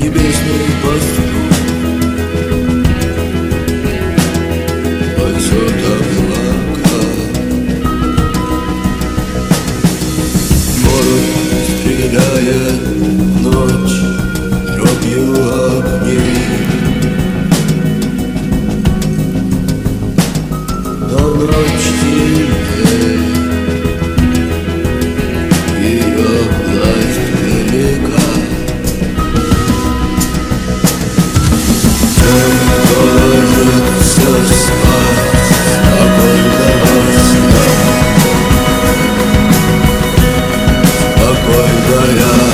небесную пасту Отсюда облака Город стригает ночь Дробью огней Но ночь Brother.